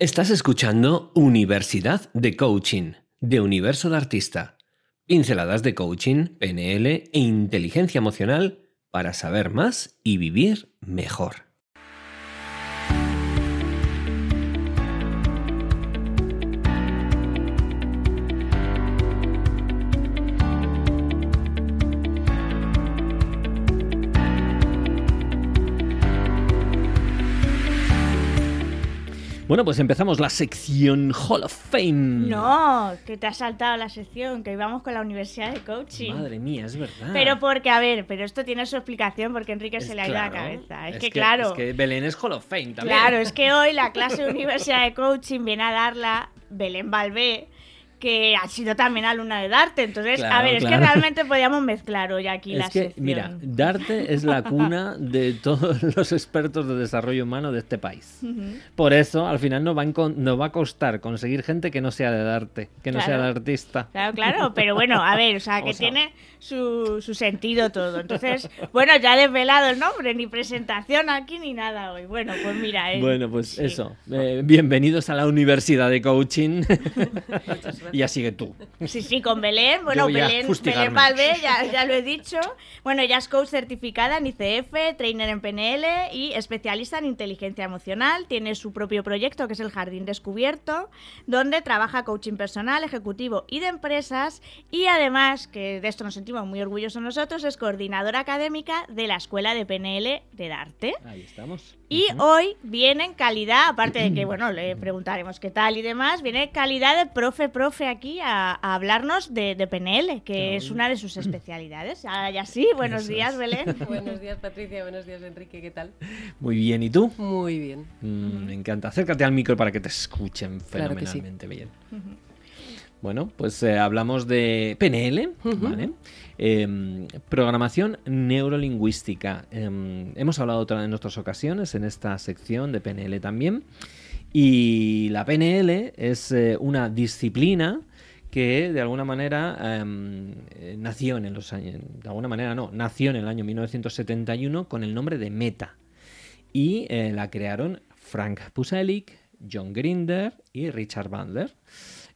Estás escuchando Universidad de Coaching, de Universo de Artista. Pinceladas de coaching, PNL e inteligencia emocional para saber más y vivir mejor. Bueno, pues empezamos la sección Hall of Fame. No, que te has saltado la sección, que íbamos con la Universidad de Coaching. Madre mía, es verdad. Pero porque, a ver, pero esto tiene su explicación porque Enrique se le ha ido la cabeza. Es, que, claro. Es que Belén es Hall of Fame también. Claro, es que hoy la clase de Universidad de Coaching viene a darla Belén Balbé que ha sido también alumna de Darte. Entonces, a ver, es que realmente podíamos mezclar hoy aquí es la que, Mira, Darte es la cuna de todos los expertos de desarrollo humano de este país. Por eso, al final, nos va, a va a costar conseguir gente que no sea de Darte, que no sea de artista. Claro, claro, pero bueno, a ver, o sea, que tiene su, su, sentido todo. Entonces, bueno, ya desvelado el nombre, ni presentación aquí ni nada hoy. Bueno, pues mira. Eh, bueno, pues eso. Eh, bienvenidos a la Universidad de Coaching. y ya sigue tú. Sí, sí, con Belén. Bueno, Belén, Belén Valve, ya, ya, lo he dicho. Bueno, ella es coach certificada en ICF, trainer en PNL y especialista en inteligencia emocional. Tiene su propio proyecto que es el Jardín Descubierto, donde trabaja coaching personal, ejecutivo y de empresas. Y además, que de esto nos sentimos muy orgullosos nosotros, es coordinadora académica de la Escuela de PNL de Darte. Ahí estamos. Y hoy viene en calidad, aparte de que, bueno, le preguntaremos qué tal y demás, viene calidad de profe, profe aquí a, hablarnos de, PNL, que es una de sus especialidades. Ya, sí, buenos días, Belén. buenos días, Patricia, buenos días, Enrique, ¿qué tal? Muy bien, ¿y tú? Muy bien. Mm, me encanta. Acércate al micro para que te escuchen fenomenalmente bien. Bueno, pues eh, hablamos de PNL, ¿vale? Em, programación neurolingüística. Em, hemos hablado en otras ocasiones en esta sección de PNL también. Y la PNL es eh, una disciplina que de alguna manera em, eh, nació en los años, de alguna manera no, nació en el año 1971 con el nombre de Meta. Y la crearon Frank Puselic, John Grinder y Richard Bandler.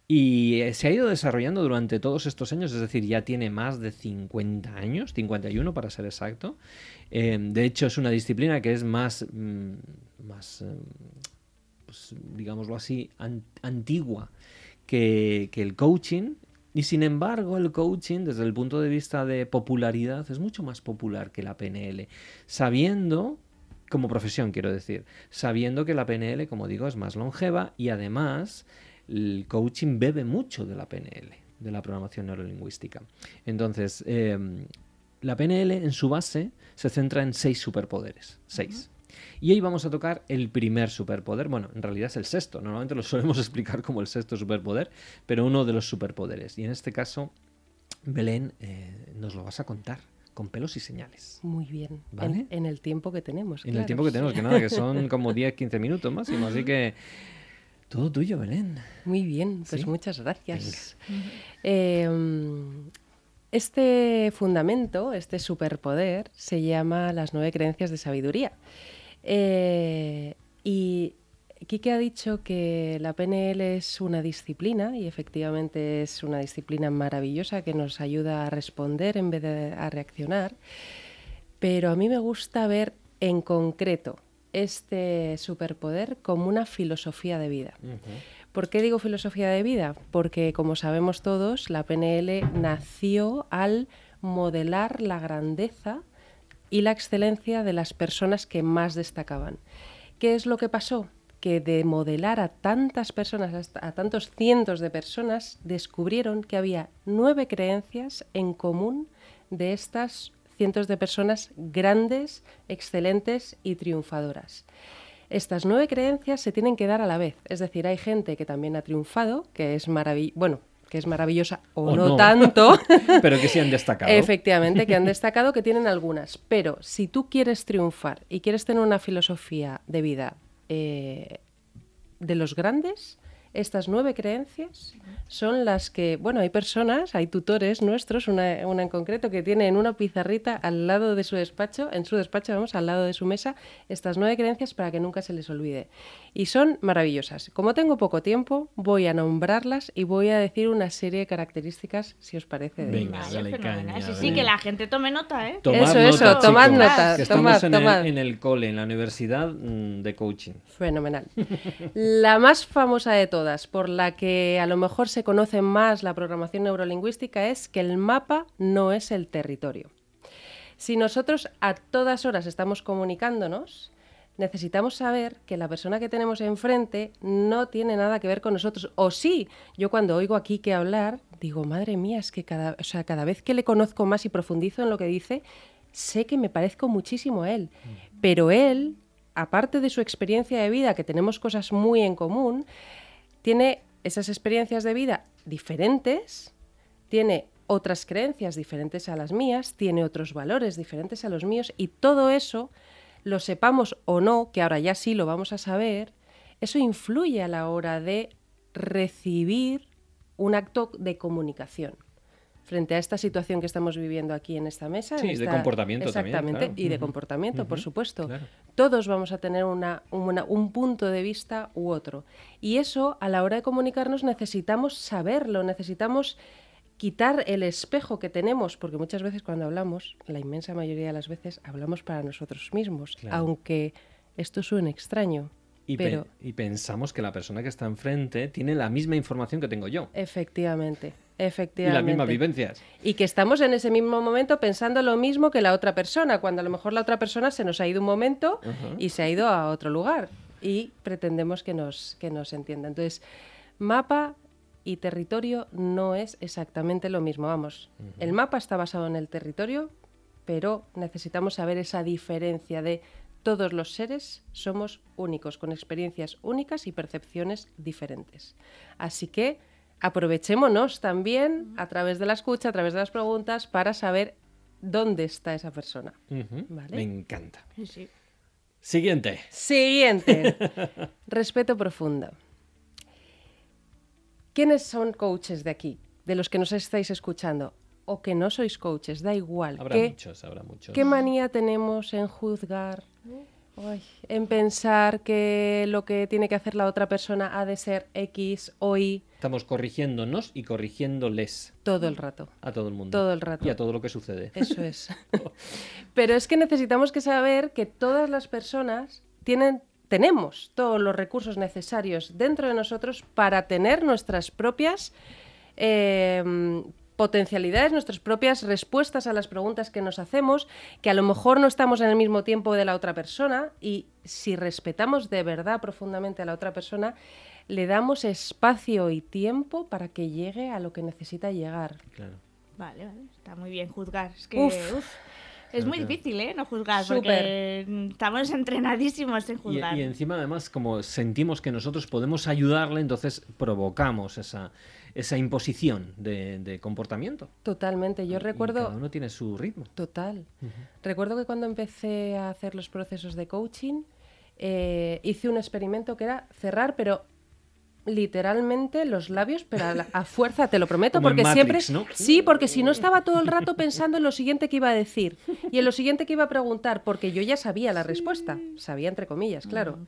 Y eh, se ha ido desarrollando durante todos estos años, es decir, ya tiene más de 50 años, 51 para ser exacto. Eh, de hecho, es una disciplina que es más, mm, más eh, pues, digámoslo así, antigua que, que el coaching. Y sin embargo, el coaching, desde el punto de vista de popularidad, es mucho más popular que la PNL, sabiendo como profesión quiero decir, sabiendo que la PNL, como digo, es más longeva y además el coaching bebe mucho de la PNL, de la programación neurolingüística. Entonces, em, la PNL en su base se centra en seis superpoderes, seis. Y hoy vamos a tocar el primer superpoder, bueno, en realidad es el sexto, normalmente lo solemos explicar como el sexto superpoder, pero uno de los superpoderes. Y en este caso, Belén, eh, nos lo vas a contar con pelos y señales. Muy bien. ¿Vale? En, el tiempo que tenemos. En el tiempo que tenemos, que nada, que son como 10, 15 minutos máximo. Así que todo tuyo, Belén. Muy bien, pues muchas gracias. Em, este fundamento, este superpoder, se llama las nueve creencias de sabiduría. Eh, y Kike ha dicho que la PNL es una disciplina y efectivamente es una disciplina maravillosa que nos ayuda a responder en vez de a reaccionar. Pero a mí me gusta ver en concreto este superpoder como una filosofía de vida. ¿Por qué digo filosofía de vida? Porque, como sabemos todos, la PNL nació al modelar la grandeza y la excelencia de las personas que más destacaban. ¿Qué es lo que pasó? Que de modelar a tantas personas, a tantos cientos de personas, descubrieron que había nueve creencias en común de estas cientos de personas grandes, excelentes y triunfadoras. Estas nueve creencias se tienen que dar a la vez, es decir, hay gente que también ha triunfado, que es maravillosa, bueno, que es maravillosa o, no, tanto, pero que sí han destacado. Efectivamente, que han destacado, que tienen algunas. Pero si tú quieres triunfar y quieres tener una filosofía de vida eh, de los grandes, Estas nueve creencias son las que, bueno, hay personas, hay tutores nuestros, una, en concreto, que tienen una pizarrita al lado de su despacho, en su despacho, vamos, al lado de su mesa, estas nueve creencias para que nunca se les olvide. Y son maravillosas. Como tengo poco tiempo, voy a nombrarlas y voy a decir una serie de características, si os parece. De Venga, caña, sí, sí, que la gente tome nota, ¿eh? eso, eso, tomad nota. estamos en, El, en el cole, en la universidad mm, de coaching. Fenomenal. la más famosa de todas por la que a lo mejor se conoce más la programación neurolingüística es que el mapa no es el territorio. Si nosotros a todas horas estamos comunicándonos, necesitamos saber que la persona que tenemos enfrente no tiene nada que ver con nosotros. O sí, yo cuando oigo aquí que hablar, digo, madre mía, es que cada, o sea, cada vez que le conozco más y profundizo en lo que dice, sé que me parezco muchísimo a él. Mm. Pero él, aparte de su experiencia de vida, que tenemos cosas muy en común, tiene esas experiencias de vida diferentes, tiene otras creencias diferentes a las mías, tiene otros valores diferentes a los míos y todo eso, lo sepamos o no, que ahora ya sí lo vamos a saber, eso influye a la hora de recibir un acto de comunicación frente a esta situación que estamos viviendo aquí en esta mesa. Sí, de comportamiento exactamente, y de comportamiento, por supuesto. Todos vamos a tener una, un punto de vista u otro. Y eso, a la hora de comunicarnos, necesitamos saberlo, necesitamos quitar el espejo que tenemos, porque muchas veces cuando hablamos, la inmensa mayoría de las veces, hablamos para nosotros mismos, aunque esto suene extraño. Y, y, pensamos que la persona que está enfrente tiene la misma información que tengo yo. Efectivamente. Efectivamente. Y las mismas vivencias. Y que estamos en ese mismo momento pensando lo mismo que la otra persona, cuando a lo mejor la otra persona se nos ha ido un momento y se ha ido a otro lugar y pretendemos que nos, que nos entienda. Entonces, mapa y territorio no es exactamente lo mismo. Vamos, el mapa está basado en el territorio, pero necesitamos saber esa diferencia de todos los seres somos únicos, con experiencias únicas y percepciones diferentes. Así que aprovechémonos también a través de la escucha, a través de las preguntas, para saber dónde está esa persona. Me encanta. Siguiente. Siguiente. Respeto profundo. ¿Quiénes son coaches de aquí? De los que nos estáis escuchando. O que no sois coaches, da igual. Habrá muchos, habrá muchos. ¿Qué manía tenemos en juzgar? en pensar que lo que tiene que hacer la otra persona ha de ser X o Y. Estamos corrigiéndonos y corrigiéndoles. Todo el rato. A todo el mundo. Todo el rato. Y a todo lo que sucede. Eso es. Pero es que necesitamos que saber que todas las personas tienen, tenemos todos los recursos necesarios dentro de nosotros para tener nuestras propias eh, potencialidades, nuestras propias respuestas a las preguntas que nos hacemos, que a lo mejor no estamos en el mismo tiempo de la otra persona y si respetamos de verdad profundamente a la otra persona, le damos espacio y tiempo para que llegue a lo que necesita llegar. Claro. Vale, vale, está muy bien juzgar. Es que, es muy difícil, ¿eh? No juzgar, porque estamos entrenadísimos en juzgar. y, encima, además, como sentimos que nosotros podemos ayudarle, entonces provocamos esa, esa imposición de, comportamiento. Totalmente. Yo recuerdo. cada uno tiene su ritmo. Total. Recuerdo que cuando empecé a hacer los procesos de coaching, eh, hice un experimento que era cerrar, pero literalmente los labios, pero a, fuerza, te lo prometo, porque siempre... Sí, porque si no estaba todo el rato pensando en lo siguiente que iba a decir y en lo siguiente que iba a preguntar, porque yo ya sabía la respuesta, sabía entre comillas, claro.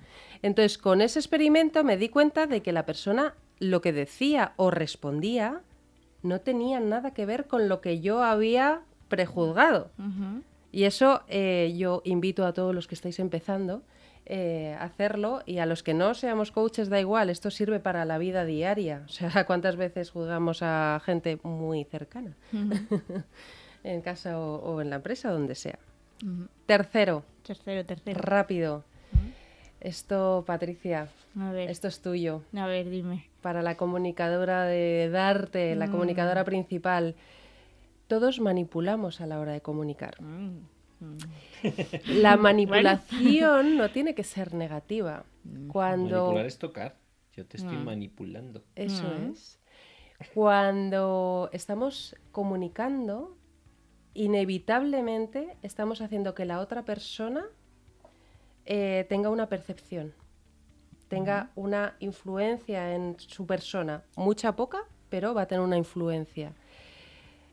Entonces, con ese experimento me di cuenta de que la persona lo que decía o respondía no tenía nada que ver con lo que yo había prejuzgado. Y eso eh, yo invito a todos los que estáis empezando eh, hacerlo y a los que no seamos coaches da igual, esto sirve para la vida diaria. O sea, ¿cuántas veces juzgamos a gente muy cercana? en casa o, en la empresa, donde sea. Tercero. Tercero, tercero. Rápido. Esto, Patricia, esto es tuyo. A ver, dime. Para la comunicadora de Darte, la mm. comunicadora principal. Todos manipulamos a la hora de comunicar. Mm, mm. La manipulación no tiene que ser negativa. Cuando... Manipular es tocar. Yo te estoy manipulando. Eso es. Cuando estamos comunicando, inevitablemente estamos haciendo que la otra persona eh, tenga una percepción, tenga una influencia en su persona, mucha poca, pero va a tener una influencia.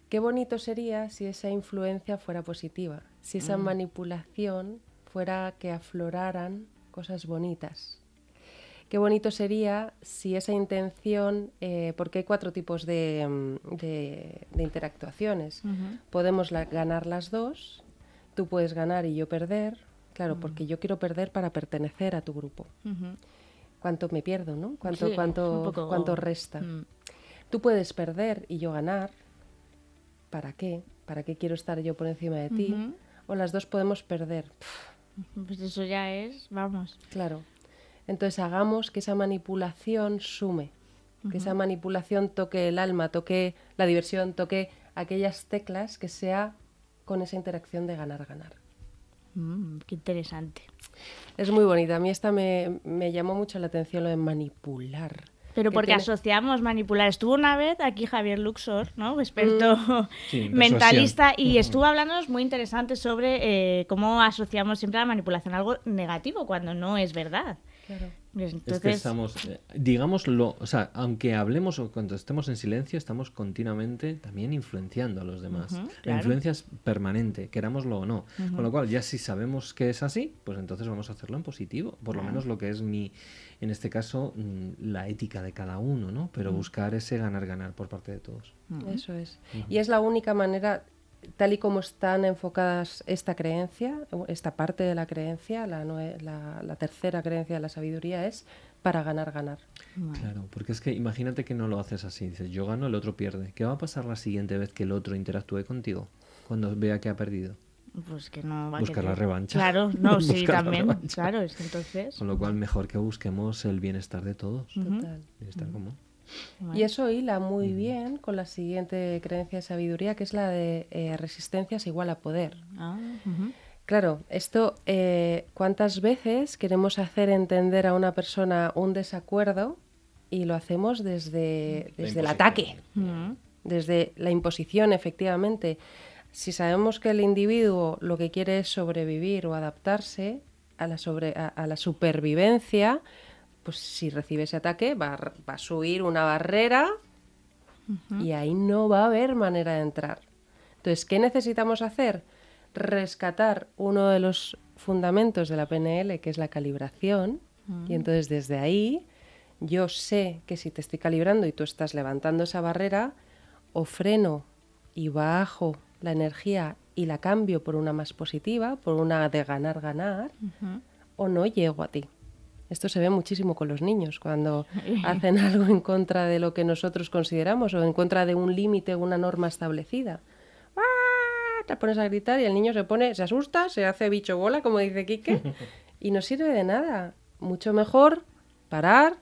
Qué bonito sería si esa influencia fuera positiva, si esa mm. manipulación fuera que afloraran cosas bonitas. Qué bonito sería si esa intención, eh, porque hay cuatro tipos de, mm, interactuaciones. Podemos ganar las dos, tú puedes ganar y yo perder, claro, porque yo quiero perder para pertenecer a tu grupo. ¿Cuánto me pierdo, no? ¿Cuánto, cuánto, cuánto resta? Mm. Tú puedes perder y yo ganar. ¿Para qué? ¿Para qué quiero estar yo por encima de ti? O las dos podemos perder. Pues eso ya es, vamos. Claro. Entonces hagamos que esa manipulación sume, que esa manipulación toque el alma, toque la diversión, toque aquellas teclas que sea con esa interacción de ganar-ganar. Mm, qué interesante. Es muy bonita. A mí esta me, llamó mucho la atención lo de manipular. Pero porque asociamos manipular. Estuvo una vez aquí Javier Luxor, ¿no? experto mm. mentalista, y estuvo hablándonos muy interesante sobre eh, cómo asociamos siempre la manipulación a algo negativo cuando no es verdad. Es que estamos, eh, digámoslo, o sea, aunque hablemos o cuando estemos en silencio, estamos continuamente también influenciando a los demás. La influencia es permanente, querámoslo o no. Con lo cual, ya si sabemos que es así, pues entonces vamos a hacerlo en positivo. Por lo menos lo que es mi, en este caso, mm, la ética de cada uno, ¿no? Pero buscar ese ganar-ganar por parte de todos. Eso es. Y es la única manera, tal y como están enfocadas esta creencia, esta parte de la creencia, la, la, tercera creencia de la sabiduría es para ganar, ganar. Claro, porque es que imagínate que no lo haces así, dices yo gano, el otro pierde. ¿Qué va a pasar la siguiente vez que el otro interactúe contigo cuando vea que ha perdido? Pues que no va Buscar la revancha. Claro, no, sí, también. Claro, es entonces. Con lo cual, mejor que busquemos el bienestar de todos. Total. Bienestar común. Y eso hila muy bien con la siguiente creencia de sabiduría, que es la de eh, resistencias igual a poder. Ah, claro, esto, eh, ¿cuántas veces queremos hacer entender a una persona un desacuerdo y lo hacemos desde, desde el ataque, desde la imposición, efectivamente? Si sabemos que el individuo lo que quiere es sobrevivir o adaptarse a la, sobre, a la supervivencia, pues si recibe ese ataque va, a subir una barrera y ahí no va a haber manera de entrar. Entonces, ¿qué necesitamos hacer? Rescatar uno de los fundamentos de la PNL, que es la calibración, y entonces desde ahí yo sé que si te estoy calibrando y tú estás levantando esa barrera, o freno y bajo la energía y la cambio por una más positiva, por una de ganar-ganar, o no llego a ti. Esto se ve muchísimo con los niños, cuando hacen algo en contra de lo que nosotros consideramos o en contra de un límite o una norma establecida. ¡Ah! Te pones a gritar y el niño se pone, se asusta, se hace bicho bola, como dice Quique, y no sirve de nada. Mucho mejor parar,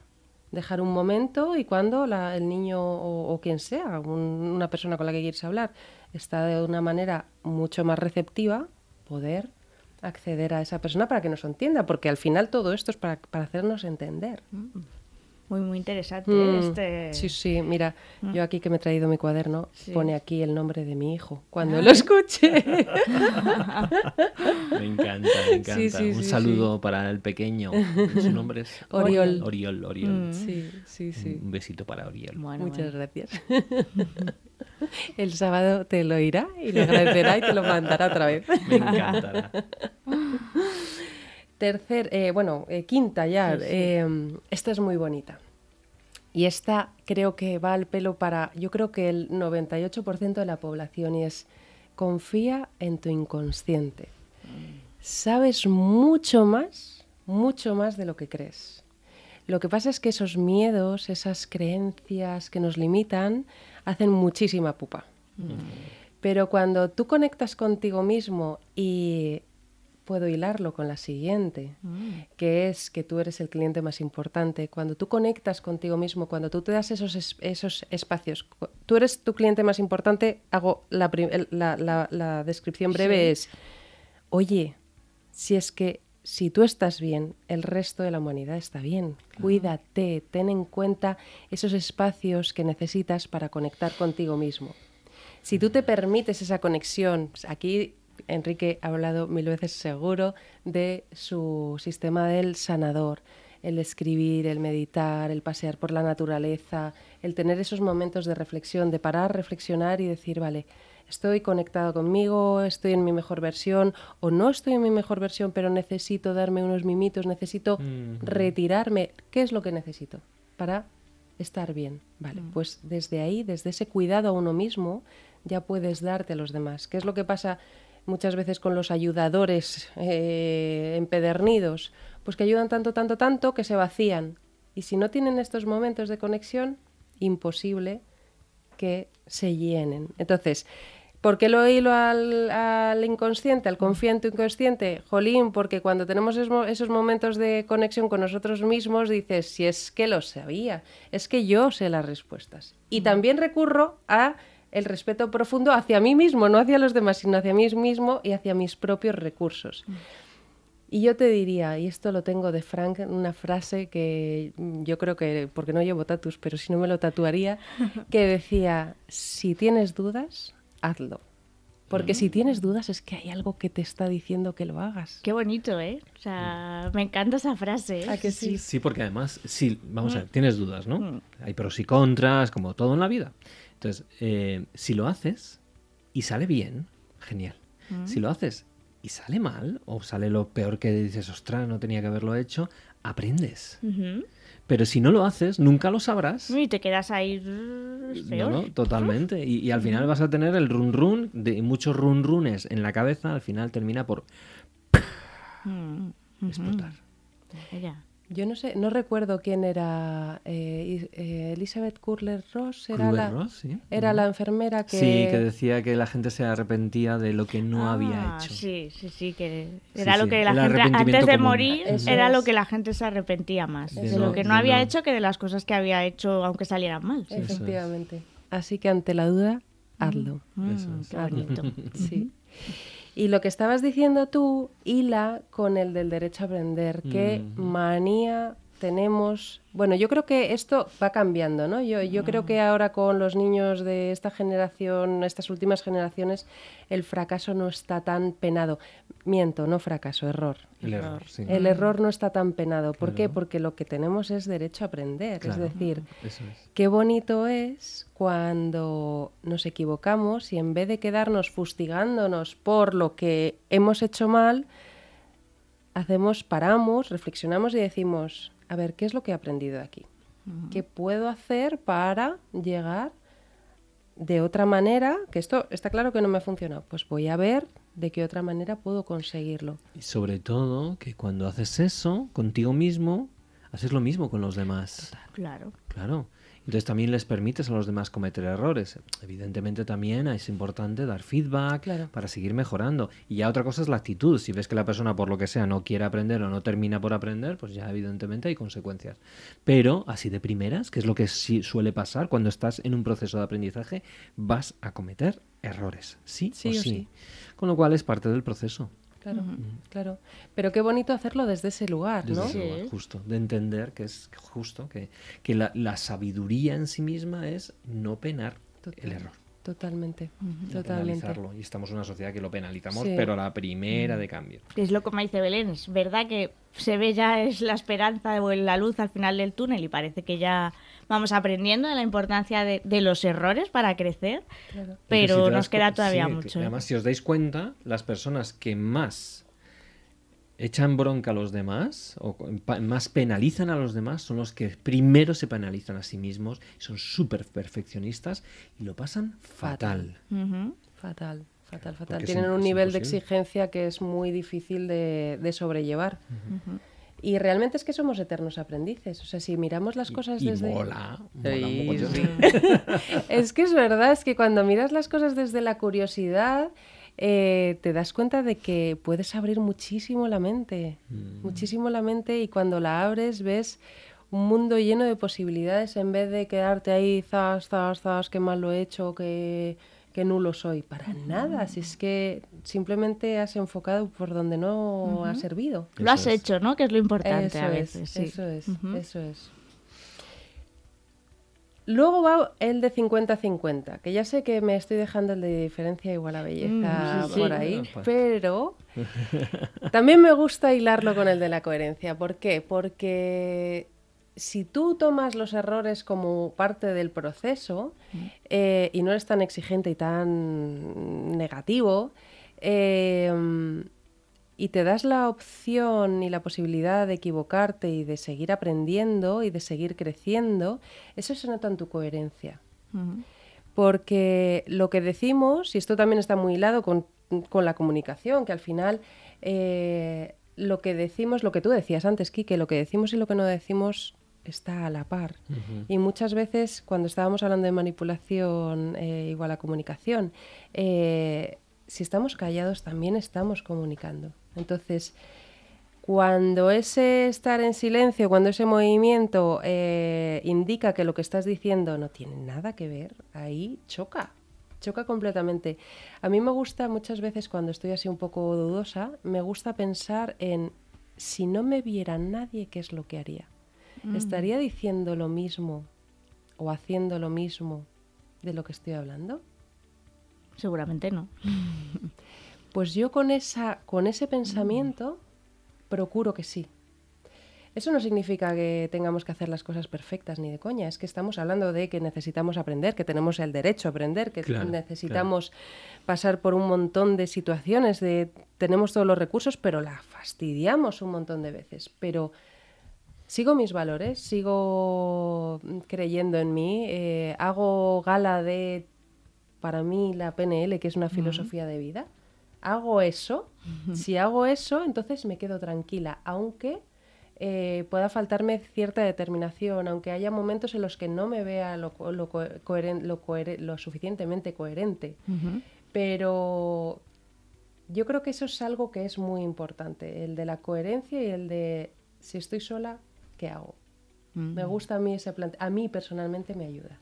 dejar un momento y cuando el niño o, quien sea, una persona con la que quieres hablar, está de una manera mucho más receptiva, poder acceder a esa persona para que nos entienda, porque al final todo esto es para, hacernos entender. Mm. Muy, muy interesante mm. este... Sí, sí, mira, mm. yo aquí que me he traído mi cuaderno, pone aquí el nombre de mi hijo, cuando lo escuche. me encanta, me encanta. Un saludo para el pequeño. Su nombre es Oriol. Oriol, Oriol. Sí, sí, sí. Un besito para Oriol. Muchas gracias. El sábado te lo irá y lo agradecerá y te lo mandará otra vez. Me encantará. Tercer, eh, bueno, eh, quinta ya. Eh, esta es muy bonita. Y esta creo que va al pelo para, yo creo que el 98% de la población y es, confía en tu inconsciente. Sabes mucho más, mucho más de lo que crees. Lo que pasa es que esos miedos, esas creencias que nos limitan, hacen muchísima pupa. Mm. Pero cuando tú conectas contigo mismo y puedo hilarlo con la siguiente, mm. que es que tú eres el cliente más importante. Cuando tú conectas contigo mismo, cuando tú te das esos, esos espacios, tú eres tu cliente más importante, hago la, la, descripción breve es, oye, si es que si tú estás bien, el resto de la humanidad está bien. Cuídate, ten en cuenta esos espacios que necesitas para conectar contigo mismo. Si tú te permites esa conexión, pues aquí Enrique ha hablado mil veces seguro de su sistema del sanador. el escribir, el meditar, el pasear por la naturaleza, el tener esos momentos de reflexión, de parar, reflexionar y decir, vale, estoy conectado conmigo, estoy en mi mejor versión o no estoy en mi mejor versión, pero necesito darme unos mimitos, necesito retirarme. ¿Qué es lo que necesito para estar bien? Vale, mm. pues desde ahí, desde ese cuidado a uno mismo, ya puedes darte a los demás. ¿Qué es lo que pasa muchas veces con los ayudadores eh, empedernidos? Pues que ayudan tanto, tanto, tanto que se vacían. Y si no tienen estos momentos de conexión, imposible que se llenen. Entonces, ¿Por qué lo hilo al, al, inconsciente, al confiante inconsciente? Jolín, porque cuando tenemos esos momentos de conexión con nosotros mismos, dices, si es que lo sabía, es que yo sé las respuestas. Y también recurro a el respeto profundo hacia mí mismo, no hacia los demás, sino hacia mí mismo y hacia mis propios recursos. Y yo te diría, y esto lo tengo de Frank, una frase que yo creo que, porque no llevo tatus, pero si no me lo tatuaría, que decía, si tienes dudas, hazlo. Porque si mm. tienes dudas es que hay algo que te está diciendo que lo hagas. Qué bonito, ¿eh? O sea, me encanta esa frase. ¿A que sí? Sí, porque además, sí, vamos a ver, mm. tienes dudas, ¿no? Mm. Hay pros y contras, como todo en la vida. Entonces, eh, si lo haces y sale bien, genial. Si lo haces y sale mal, o sale lo peor que dices, ostras, no tenía que haberlo hecho, aprendes. Pero si no lo haces, nunca lo sabrás. Y te quedas ahí No, no, totalmente. Y, al final vas a tener el run run, de muchos run runes en la cabeza, al final termina por mm, explotar. Yo no sé, no recuerdo quién era eh, eh, Elizabeth Kurler Ross, era la era la enfermera que sí que decía que la gente se arrepentía de lo que no había ah, hecho. Sí, sí, sí, que era lo que la gente antes de morir era lo que la gente se arrepentía más de, lo que no había hecho que de las cosas que había hecho aunque salieran mal. Efectivamente. Así que ante la duda, hazlo. Mm, qué bonito. sí. Y lo que estabas diciendo tú hila con el del derecho a aprender. Qué manía tenemos. Bueno, yo creo que esto va cambiando, ¿no? Yo, yo creo que ahora con los niños de esta generación, estas últimas generaciones, el fracaso no está tan penado. Miento, no fracaso, error. El error, El error no está tan penado. ¿Por qué? Porque lo que tenemos es derecho a aprender. es decir, qué bonito es cuando nos equivocamos y en vez de quedarnos fustigándonos por lo que hemos hecho mal, hacemos, paramos, reflexionamos y decimos, a ver, ¿qué es lo que he aprendido aquí? ¿Qué puedo hacer para llegar de otra manera? Que esto está claro que no me ha funcionado. Pues voy a ver de qué otra manera puedo conseguirlo. Y sobre todo que cuando haces eso contigo mismo, haces lo mismo con los demás. Claro. Claro. Entonces también les permites a los demás cometer errores. Evidentemente también es importante dar feedback para seguir mejorando. Y ya otra cosa es la actitud. Si ves que la persona por lo que sea no quiere aprender o no termina por aprender, pues ya evidentemente hay consecuencias. Pero así de primeras, que es lo que sí suele pasar cuando estás en un proceso de aprendizaje, vas a cometer errores. Sí, sí o sí. Con lo cual es parte del proceso claro, claro. Pero qué bonito hacerlo desde ese lugar, ¿no? Desde ese lugar, justo. De entender que es justo, que, que la, sabiduría en sí misma es no penar el error. Totalmente, totalmente. Y estamos en una sociedad que lo penalizamos, pero la primera de cambio. Es lo como dice Belén, es verdad que se ve ya es la esperanza o la luz al final del túnel y parece que ya vamos aprendiendo de la importancia de, los errores para crecer, pero nos queda todavía mucho. Además, si os dais cuenta, las personas que más echan bronca a los demás o más penalizan a los demás son los que primero se penalizan a sí mismos, son súper perfeccionistas y lo pasan fatal. Fatal. Fatal, fatal. Tienen un nivel de exigencia que es muy difícil de, sobrellevar. Y realmente es que somos eternos aprendices. O sea, si miramos las cosas desde. Mola, es que es verdad, es que cuando miras las cosas desde la curiosidad, eh, te das cuenta de que puedes abrir muchísimo la mente. Mm. Muchísimo la mente, y cuando la abres, ves un mundo lleno de posibilidades en vez de quedarte ahí, zas, zas, zas, qué mal lo he hecho, que que nulo soy. Para nada, si es que simplemente has enfocado por donde no ha servido. Lo has hecho, ¿no? Que es lo importante a veces. Eso es, eso es. Luego va el de 50-50, que ya sé que me estoy dejando el de diferencia igual a belleza mm, por ahí, pues. pero también me gusta hilarlo con el de la coherencia. ¿Por qué? Porque si tú tomas los errores como parte del proceso mm. eh, y no eres tan exigente y tan negativo, eh, y te das la opción y la posibilidad de equivocarte y de seguir aprendiendo y de seguir creciendo, eso se nota en tu coherencia. Porque lo que decimos, y esto también está muy hilado con, la comunicación, que al final eh, lo que decimos, lo que tú decías antes, Quique, lo que decimos y lo que no decimos está a la par. Y muchas veces cuando estábamos hablando de manipulación eh, igual a comunicación, eh, si estamos callados también estamos comunicando. Entonces, cuando ese estar en silencio, cuando ese movimiento eh, indica que lo que estás diciendo no tiene nada que ver, ahí choca, choca completamente. A mí me gusta muchas veces cuando estoy así un poco dudosa, me gusta pensar en si no me viera nadie, ¿qué es lo que haría? Mm. ¿Estaría diciendo lo mismo o haciendo lo mismo de lo que estoy hablando? Seguramente no. Pues yo con, esa, con ese pensamiento procuro que sí. Eso no significa que tengamos que hacer las cosas perfectas ni de coña, es que estamos hablando de que necesitamos aprender, que tenemos el derecho a aprender, que necesitamos pasar por un montón de situaciones, de tenemos todos los recursos, pero la fastidiamos un montón de veces. Pero sigo mis valores, sigo creyendo en mí, eh, hago gala de, para mí, la PNL, que es una filosofía de vida. Hago eso, si hago eso, entonces me quedo tranquila, aunque eh, pueda faltarme cierta determinación, aunque haya momentos en los que no me vea lo, lo, suficientemente coherente. Pero yo creo que eso es algo que es muy importante, el de la coherencia y el de si estoy sola, ¿qué hago? Me gusta a mí ese plan, a mí personalmente me ayuda.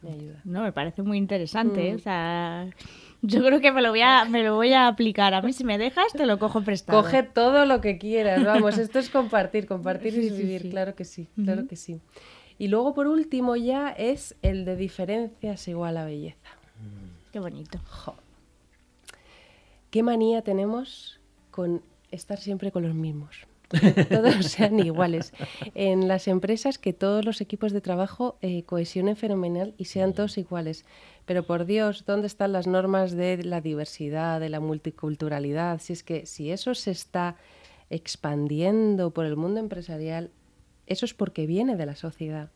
Me ayuda. No, me parece muy interesante. ¿eh? Mm. O sea, yo creo que me lo, voy a, me lo voy a aplicar. A mí, si me dejas, te lo cojo prestado. Coge todo lo que quieras. Vamos, esto es compartir, compartir y vivir. Claro que sí, claro que sí. Y luego, por último, ya es el de diferencias igual a belleza. Qué bonito. Qué manía tenemos con estar siempre con los mismos. todos sean iguales. En las empresas que todos los equipos de trabajo eh, cohesionen fenomenal y sean todos iguales. Pero por Dios, ¿dónde están las normas de la diversidad, de la multiculturalidad? Si es que si eso se está expandiendo por el mundo empresarial, eso es porque viene de la sociedad.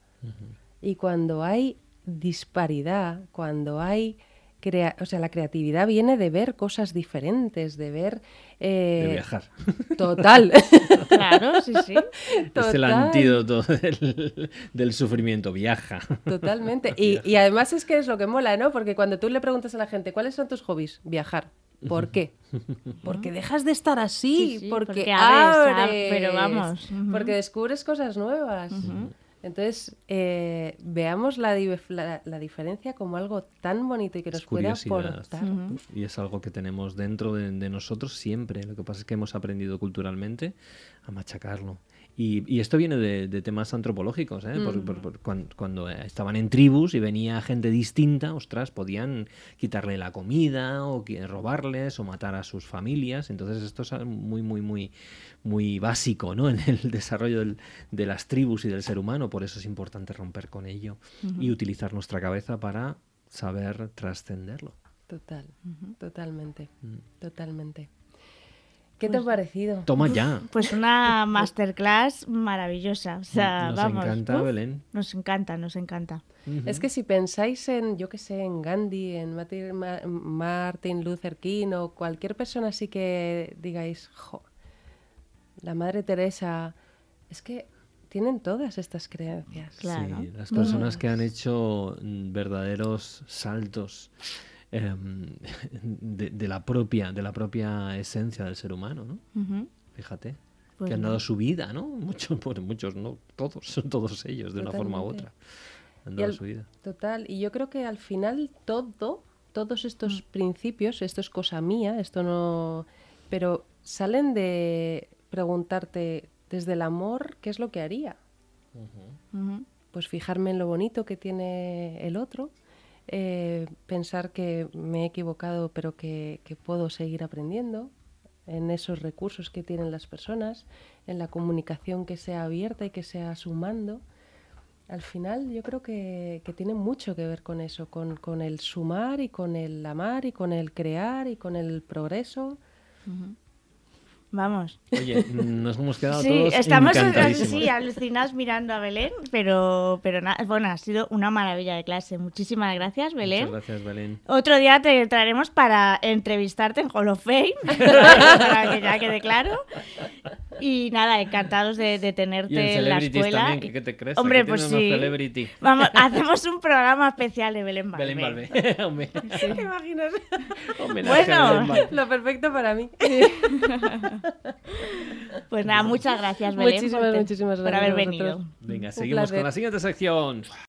Y cuando hay disparidad, cuando hay o sea, la creatividad viene de ver cosas diferentes, de ver... Eh, de viajar. Total. claro, sí, sí. Es el antídoto del, sufrimiento, viaja. Totalmente. Y, además es que es lo que mola, ¿no? Porque cuando tú le preguntas a la gente, ¿cuáles son tus hobbies? Viajar. ¿Por qué? Porque dejas de estar así, porque, pero vamos. Porque descubres cosas nuevas. Entonces, eh, veamos la, la, diferencia como algo tan bonito y que nos puede aportar. Y es algo que tenemos dentro de, nosotros siempre. Lo que pasa es que hemos aprendido culturalmente a machacarlo. Y, esto viene de, temas antropológicos, ¿eh? cuando, estaban en tribus y venía gente distinta, ostras, podían quitarle la comida o robarles o matar a sus familias. Entonces esto es muy, muy, muy, muy básico ¿no? en el desarrollo de las tribus y del ser humano. Por eso es importante romper con ello y utilizar nuestra cabeza para saber trascenderlo. Total, totalmente, mm. totalmente. ¿Qué te ha pues parecido? Toma ya. Pues una masterclass maravillosa. O sea, nos encanta, Belén. Nos encanta, nos encanta. Es que si pensáis en, yo qué sé, en Gandhi, en Martin Luther King o cualquier persona así que digáis, jo, la Madre Teresa, es que tienen todas estas creencias. Claro. Sí, las personas que han hecho mm, verdaderos saltos Em, de, la propia, de la propia esencia del ser humano, ¿no? Fíjate. Pues que han dado su vida, ¿no? Muchos, muchos, no todos, son todos ellos, de una forma u otra. Han dado su vida. Total. Y yo creo que al final todo, todos estos mm. principios, esto es cosa mía, esto no. Pero salen de preguntarte desde el amor, ¿qué es lo que haría? pues fijarme en lo bonito que tiene el otro, eh, pensar que me he equivocado pero que, puedo seguir aprendiendo, en esos recursos que tienen las personas, en la comunicación que sea abierta y que sea sumando. Al final yo creo que, tiene mucho que ver con eso, con, el sumar y con el amar y con el crear y con el progreso. Vamos. Oye, nos hemos quedado sí, todos estamos sí, alucinados mirando a Belén, pero, pero nada, bueno, ha sido una maravilla de clase. Muchísimas gracias, Belén. Muchas gracias, Belén. Otro día te traeremos para entrevistarte en Hall of Fame, para que ya quede claro. Y nada, encantados de, tenerte en la escuela. También, ¿qué, te crees? Hombre, pues sí. Vamos, hacemos un programa especial de Belén Balbé. Belén Balbé. ¿Te imaginas? Bueno, lo perfecto para mí. Pues nada, muchas gracias, Belén, muchísimas, por, muchísimas gracias por haber venido. Venga, seguimos con la siguiente sección.